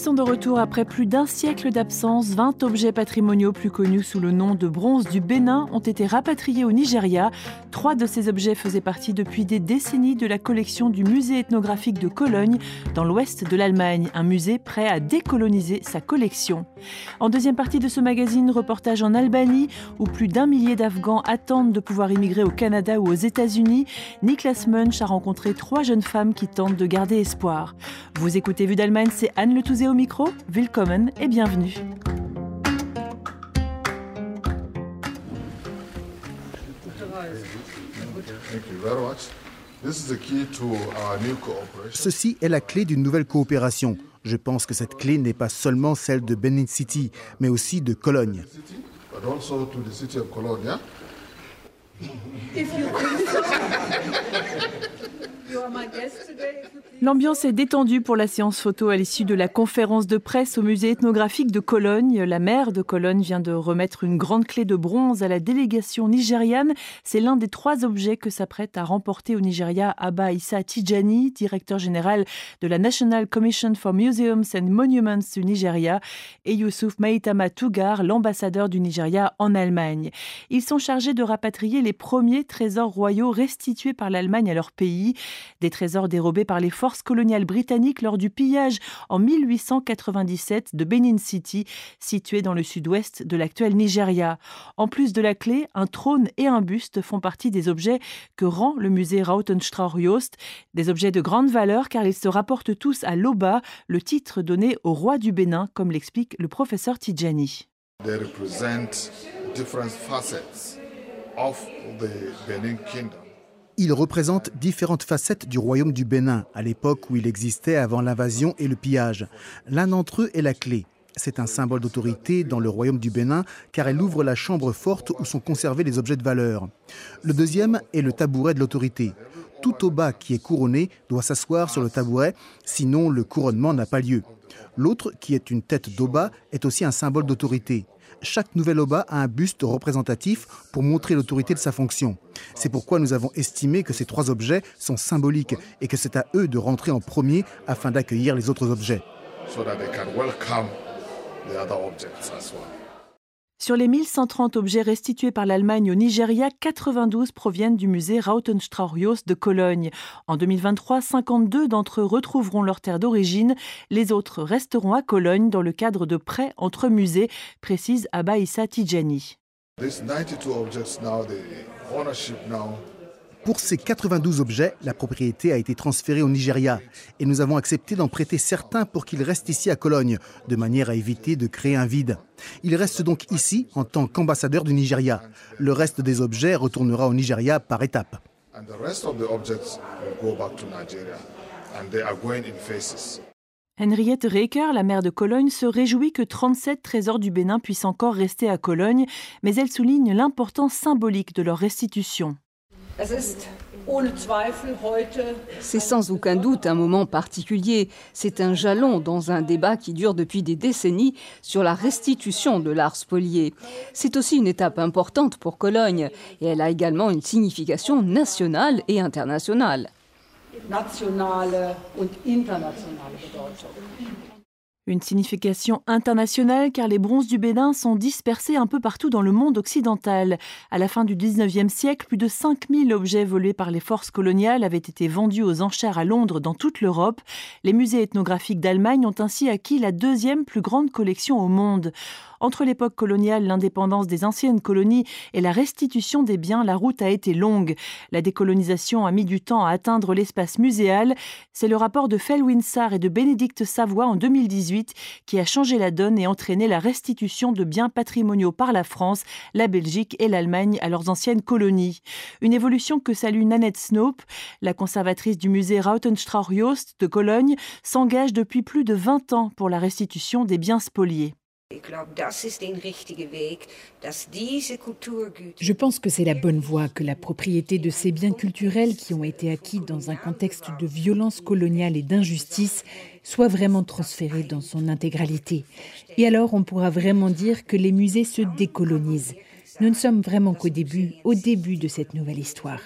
Sont de retour après plus d'un siècle d'absence. 20 objets patrimoniaux plus connus sous le nom de bronze du Bénin ont été rapatriés au Nigeria. Trois de ces objets faisaient partie depuis des décennies de la collection du musée ethnographique de Cologne, dans l'ouest de l'Allemagne, un musée prêt à décoloniser sa collection. En deuxième partie de ce magazine, reportage en Albanie, où plus d'un millier d'Afghans attendent de pouvoir immigrer au Canada ou aux États-Unis. Niklas Munch a rencontré trois jeunes femmes qui tentent de garder espoir. Vous écoutez Vue d'Allemagne, c'est Anne Le Touzé au micro. Willkommen et bienvenue. Ceci est la clé d'une nouvelle coopération. Je pense que cette clé n'est pas seulement celle de Benin City, mais aussi de Cologne. L'ambiance est détendue pour la séance photo à l'issue de la conférence de presse au musée ethnographique de Cologne. La maire de Cologne vient de remettre une grande clé de bronze à la délégation nigériane. C'est l'un des trois objets que s'apprête à remporter au Nigeria Abba Issa Tijani, directeur général de la National Commission for Museums and Monuments du Nigeria, et Youssouf Maitama Tougar, l'ambassadeur du Nigeria en Allemagne. Ils sont chargés de rapatrier les premiers trésors royaux restitués par l'Allemagne à leur pays, des trésors dérobés par les forces coloniales britanniques lors du pillage en 1897 de Benin City, situé dans le sud-ouest de l'actuel Nigeria. En plus de la clé, un trône et un buste font partie des objets que rend le musée Rautenstrauch-Jost, des objets de grande valeur car ils se rapportent tous à l'Oba, le titre donné au roi du Bénin, comme l'explique le professeur Tidjani. They represent different facets of the Benin Kingdom. Il représente différentes facettes du royaume du Bénin, à l'époque où il existait avant l'invasion et le pillage. L'un d'entre eux est la clé. C'est un symbole d'autorité dans le royaume du Bénin car elle ouvre la chambre forte où sont conservés les objets de valeur. Le deuxième est le tabouret de l'autorité. Tout au bas qui est couronné doit s'asseoir sur le tabouret, sinon le couronnement n'a pas lieu. L'autre, qui est une tête d'Oba, est aussi un symbole d'autorité chaque nouvel Oba a un buste représentatif pour montrer l'autorité de sa fonction. C'est pourquoi nous avons estimé que ces trois objets sont symboliques et que c'est à eux de rentrer en premier afin d'accueillir les autres objets. Sur les 1130 objets restitués par l'Allemagne au Nigeria, 92 proviennent du musée Rautenstrauch-Jost de Cologne. En 2023, 52 d'entre eux retrouveront leur terre d'origine. Les autres resteront à Cologne dans le cadre de prêts entre musées, précise Abba Tijani. These 92 objects now, the ownership now Pour ces 92 objets, la propriété a été transférée au Nigeria et nous avons accepté d'en prêter certains pour qu'ils restent ici à Cologne, de manière à éviter de créer un vide. Ils restent donc ici en tant qu'ambassadeurs du Nigeria. Le reste des objets retournera au Nigeria par étapes. and the rest of the objects will go back to Nigeria and they are going in phases. Henriette Reker, la maire de Cologne, se réjouit que 37 trésors du Bénin puissent encore rester à Cologne, mais elle souligne l'importance symbolique de leur restitution. C'est sans aucun doute un moment particulier. C'est un jalon dans un débat qui dure depuis des décennies sur la restitution de l'art spolié. C'est aussi une étape importante pour Cologne et elle a également une signification nationale et internationale. nationale und internationale Bedeutung. Une signification internationale car les bronzes du Bénin sont dispersés un peu partout dans le monde occidental. À la fin du 19e siècle, plus de 5000 objets volés par les forces coloniales avaient été vendus aux enchères à Londres dans toute l'Europe. Les musées ethnographiques d'Allemagne ont ainsi acquis la deuxième plus grande collection au monde. Entre l'époque coloniale, l'indépendance des anciennes colonies et la restitution des biens, la route a été longue. La décolonisation a mis du temps à atteindre l'espace muséal. C'est le rapport de Felwinsar et de Bénédicte Savoie en 2018 qui a changé la donne et entraîné la restitution de biens patrimoniaux par la France, la Belgique et l'Allemagne à leurs anciennes colonies. Une évolution que salue Nanette Snope, la conservatrice du musée Rautenstrauch-Jost de Cologne, s'engage depuis plus de 20 ans pour la restitution des biens spoliés. Je pense que c'est la bonne voie, que la propriété de ces biens culturels qui ont été acquis dans un contexte de violence coloniale et d'injustice soit vraiment transférée dans son intégralité. Et alors on pourra vraiment dire que les musées se décolonisent. Nous ne sommes vraiment qu'au début, au début de cette nouvelle histoire.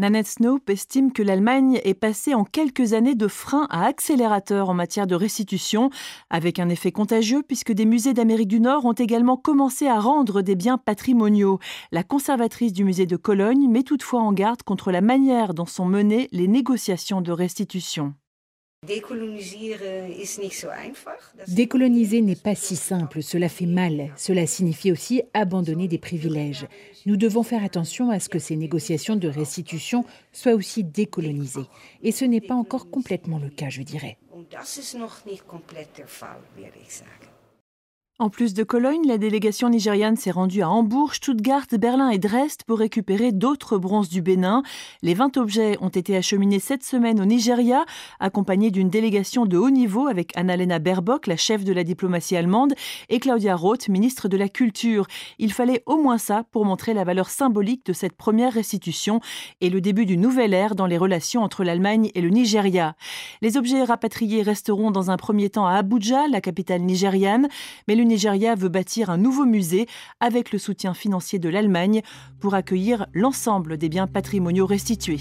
Nanette Snope estime que l'Allemagne est passée en quelques années de frein à accélérateur en matière de restitution, avec un effet contagieux puisque des musées d'Amérique du Nord ont également commencé à rendre des biens patrimoniaux. La conservatrice du musée de Cologne met toutefois en garde contre la manière dont sont menées les négociations de restitution. Décoloniser n'est pas si simple, cela fait mal. Cela signifie aussi abandonner des privilèges. Nous devons faire attention à ce que ces négociations de restitution soient aussi décolonisées. Et ce n'est pas encore complètement le cas, je dirais. En plus de Cologne, la délégation nigériane s'est rendue à Hambourg, Stuttgart, Berlin et Dresde pour récupérer d'autres bronzes du Bénin. Les 20 objets ont été acheminés cette semaine au Nigeria, accompagnés d'une délégation de haut niveau avec Annalena Baerbock, la chef de la diplomatie allemande, et Claudia Roth, ministre de la Culture. Il fallait au moins ça pour montrer la valeur symbolique de cette première restitution et le début d'une nouvelle ère dans les relations entre l'Allemagne et le Nigeria. Les objets rapatriés resteront dans un premier temps à Abuja, la capitale nigériane, mais Nigeria veut bâtir un nouveau musée avec le soutien financier de l'Allemagne pour accueillir l'ensemble des biens patrimoniaux restitués.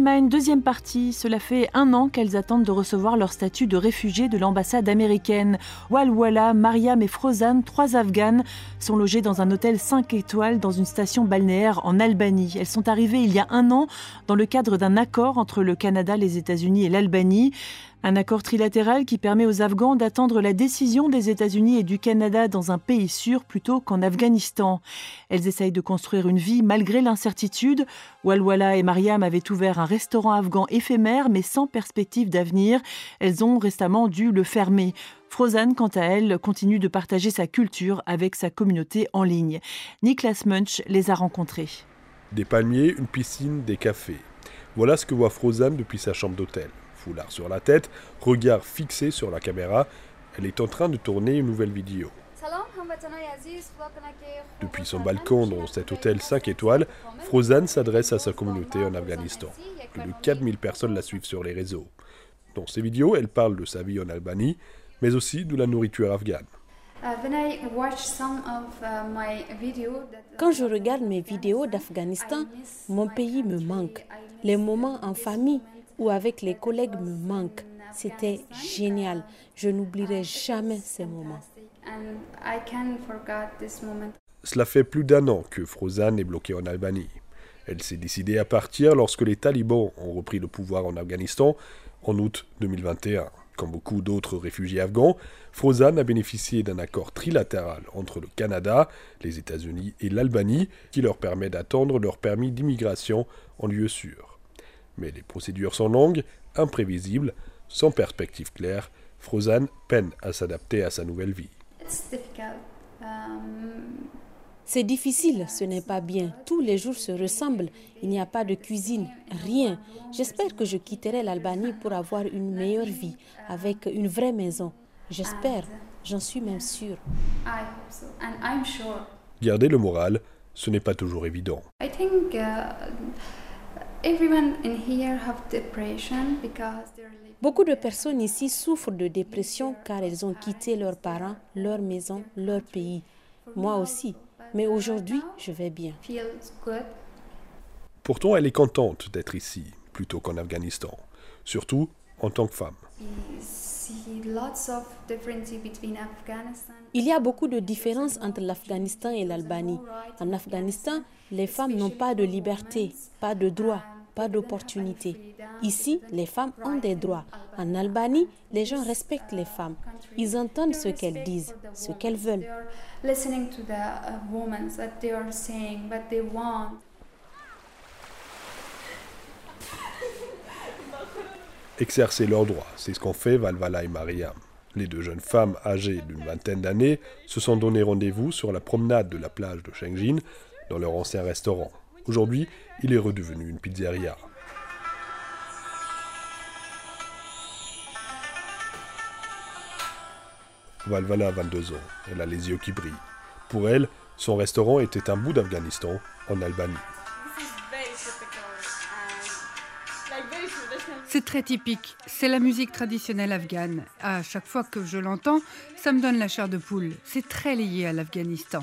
Vue d'Allemagne, deuxième partie. Cela fait un an qu'elles attendent de recevoir leur statut de réfugiés de l'ambassade américaine. Walwala, Mariam et Frozan, trois Afghanes, sont logées dans un hôtel 5 étoiles dans une station balnéaire en Albanie. Elles sont arrivées il y a un an dans le cadre d'un accord entre le Canada, les États-Unis et l'Albanie. Un accord trilatéral qui permet aux Afghans d'attendre la décision des États-Unis et du Canada dans un pays sûr plutôt qu'en Afghanistan. Elles essayent de construire une vie malgré l'incertitude. Walwala et Mariam avaient ouvert un restaurant afghan éphémère mais sans perspective d'avenir. Elles ont récemment dû le fermer. Frozan, quant à elle, continue de partager sa culture avec sa communauté en ligne. Niklas Munch les a rencontrés. Des palmiers, une piscine, des cafés. Voilà ce que voit Frozan depuis sa chambre d'hôtel foulard sur la tête, regard fixé sur la caméra. Elle est en train de tourner une nouvelle vidéo. Depuis son balcon dans cet hôtel 5 étoiles, Frozan s'adresse à sa communauté en Afghanistan. Plus de 4000 personnes la suivent sur les réseaux. Dans ses vidéos, elle parle de sa vie en Albanie, mais aussi de la nourriture afghane. Quand je regarde mes vidéos d'Afghanistan, mon pays me manque. Les moments en famille ou avec les collègues me manquent. C'était génial. Je n'oublierai jamais ces moments. Cela fait plus d'un an que Frozan est bloquée en Albanie. Elle s'est décidée à partir lorsque les talibans ont repris le pouvoir en Afghanistan en août 2021. Comme beaucoup d'autres réfugiés afghans, Frozan a bénéficié d'un accord trilatéral entre le Canada, les États-Unis et l'Albanie qui leur permet d'attendre leur permis d'immigration en lieu sûr. Mais les procédures sont longues, imprévisibles, sans perspective claire. Frozan peine à s'adapter à sa nouvelle vie. C'est difficile, ce n'est pas bien. Tous les jours se ressemblent. Il n'y a pas de cuisine, rien. J'espère que je quitterai l'Albanie pour avoir une meilleure vie, avec une vraie maison. J'espère, j'en suis même sûre. Garder le moral, ce n'est pas toujours évident. Beaucoup de personnes ici souffrent de dépression car elles ont quitté leurs parents, leur maison, leur pays. Moi aussi. Mais aujourd'hui, je vais bien. Pourtant, elle est contente d'être ici, plutôt qu'en Afghanistan, surtout en tant que femme. Il y a beaucoup de différences entre l'Afghanistan et l'Albanie. En Afghanistan, les femmes n'ont pas de liberté, pas de droits, pas d'opportunités. Ici, les femmes ont des droits. En Albanie, les gens respectent les femmes. Ils entendent ce qu'elles disent, ce qu'elles veulent. Exercer leurs droits. C'est ce qu'ont fait Valvala et Mariam. Les deux jeunes femmes âgées d'une vingtaine d'années se sont donné rendez-vous sur la promenade de la plage de Shengjin, dans leur ancien restaurant. Aujourd'hui, il est redevenu une pizzeria. Valvala a 22 ans. Elle a les yeux qui brillent. Pour elle, son restaurant était un bout d'Afghanistan, en Albanie. C'est très typique. C'est la musique traditionnelle afghane. À chaque fois que je l'entends, ça me donne la chair de poule. C'est très lié à l'Afghanistan.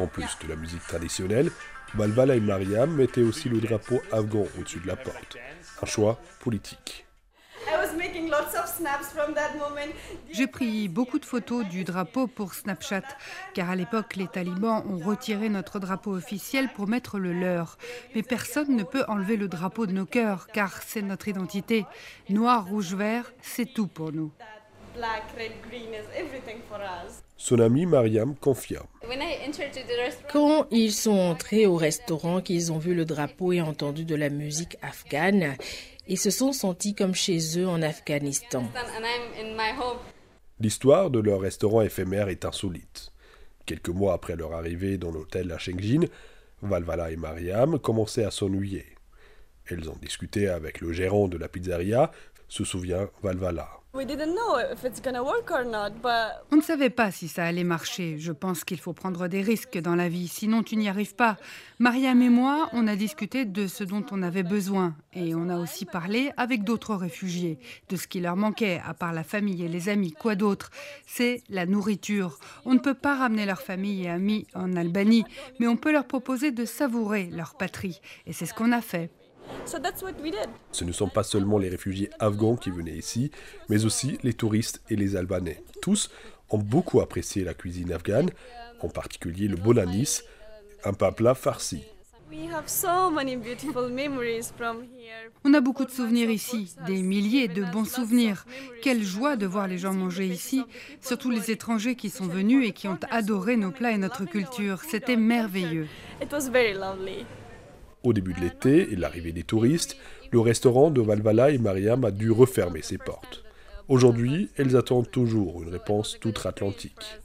En plus de la musique traditionnelle, Valvala et Mariam mettaient aussi le drapeau afghan au-dessus de la porte. Un choix politique. J'ai pris beaucoup de photos du drapeau pour Snapchat, car à l'époque, les talibans ont retiré notre drapeau officiel pour mettre le leur. Mais personne ne peut enlever le drapeau de nos cœurs, car c'est notre identité. Noir, rouge, vert, c'est tout pour nous. Son ami Mariam confirme. Quand ils sont entrés au restaurant, qu'ils ont vu le drapeau et entendu de la musique afghane, ils se sont sentis comme chez eux en Afghanistan. L'histoire de leur restaurant éphémère est insolite. Quelques mois après leur arrivée dans l'hôtel à Shengjin, Valvala et Mariam commençaient à s'ennuyer. Elles ont discuté avec le gérant de la pizzeria, se souvient Valvala. On ne savait pas si ça allait marcher. Je pense qu'il faut prendre des risques dans la vie, sinon tu n'y arrives pas. Mariam et moi, on a discuté de ce dont on avait besoin et on a aussi parlé avec d'autres réfugiés, de ce qui leur manquait, à part la famille et les amis. Quoi d'autre? C'est la nourriture. On ne peut pas ramener leur famille et amis en Albanie, mais on peut leur proposer de savourer leur patrie. Et c'est ce qu'on a fait. Ce ne sont pas seulement les réfugiés afghans qui venaient ici, mais aussi les touristes et les Albanais. Tous ont beaucoup apprécié la cuisine afghane, en particulier le bonanis, un plat farci. On a beaucoup de souvenirs ici, des milliers de bons souvenirs. Quelle joie de voir les gens manger ici, surtout les étrangers qui sont venus et qui ont adoré nos plats et notre culture. C'était merveilleux. Au début de l'été et l'arrivée des touristes, le restaurant de Valvala et Mariam a dû refermer ses portes. Aujourd'hui, elles attendent toujours une réponse outre-Atlantique.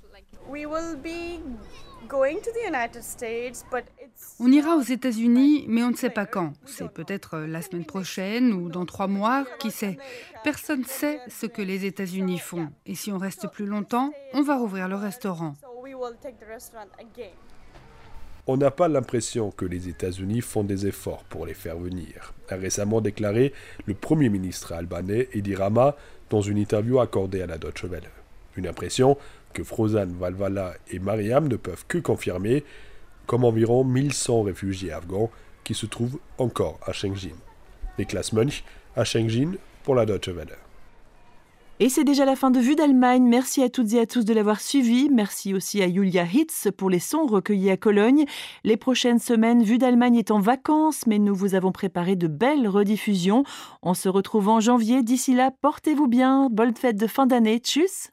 On ira aux États-Unis, mais on ne sait pas quand. C'est peut-être la semaine prochaine ou dans trois mois, qui sait. Personne ne sait ce que les États-Unis font. Et si on reste plus longtemps, on va rouvrir le restaurant on n'a pas l'impression que les États-Unis font des efforts pour les faire venir, a récemment déclaré le Premier ministre albanais Edi Rama dans une interview accordée à la Deutsche Welle. Une impression que Frozan Valvala et Mariam ne peuvent que confirmer, comme environ 1100 réfugiés afghans qui se trouvent encore à Shengjin. Niklas Munch à Shengjin pour la Deutsche Welle. Et c'est déjà la fin de Vue d'Allemagne. Merci à toutes et à tous de l'avoir suivi. Merci aussi à Julia Hitz pour les sons recueillis à Cologne. Les prochaines semaines, Vue d'Allemagne est en vacances, mais nous vous avons préparé de belles rediffusions. On se retrouve en janvier. D'ici là, portez-vous bien. Bonne fête de fin d'année. Tchuss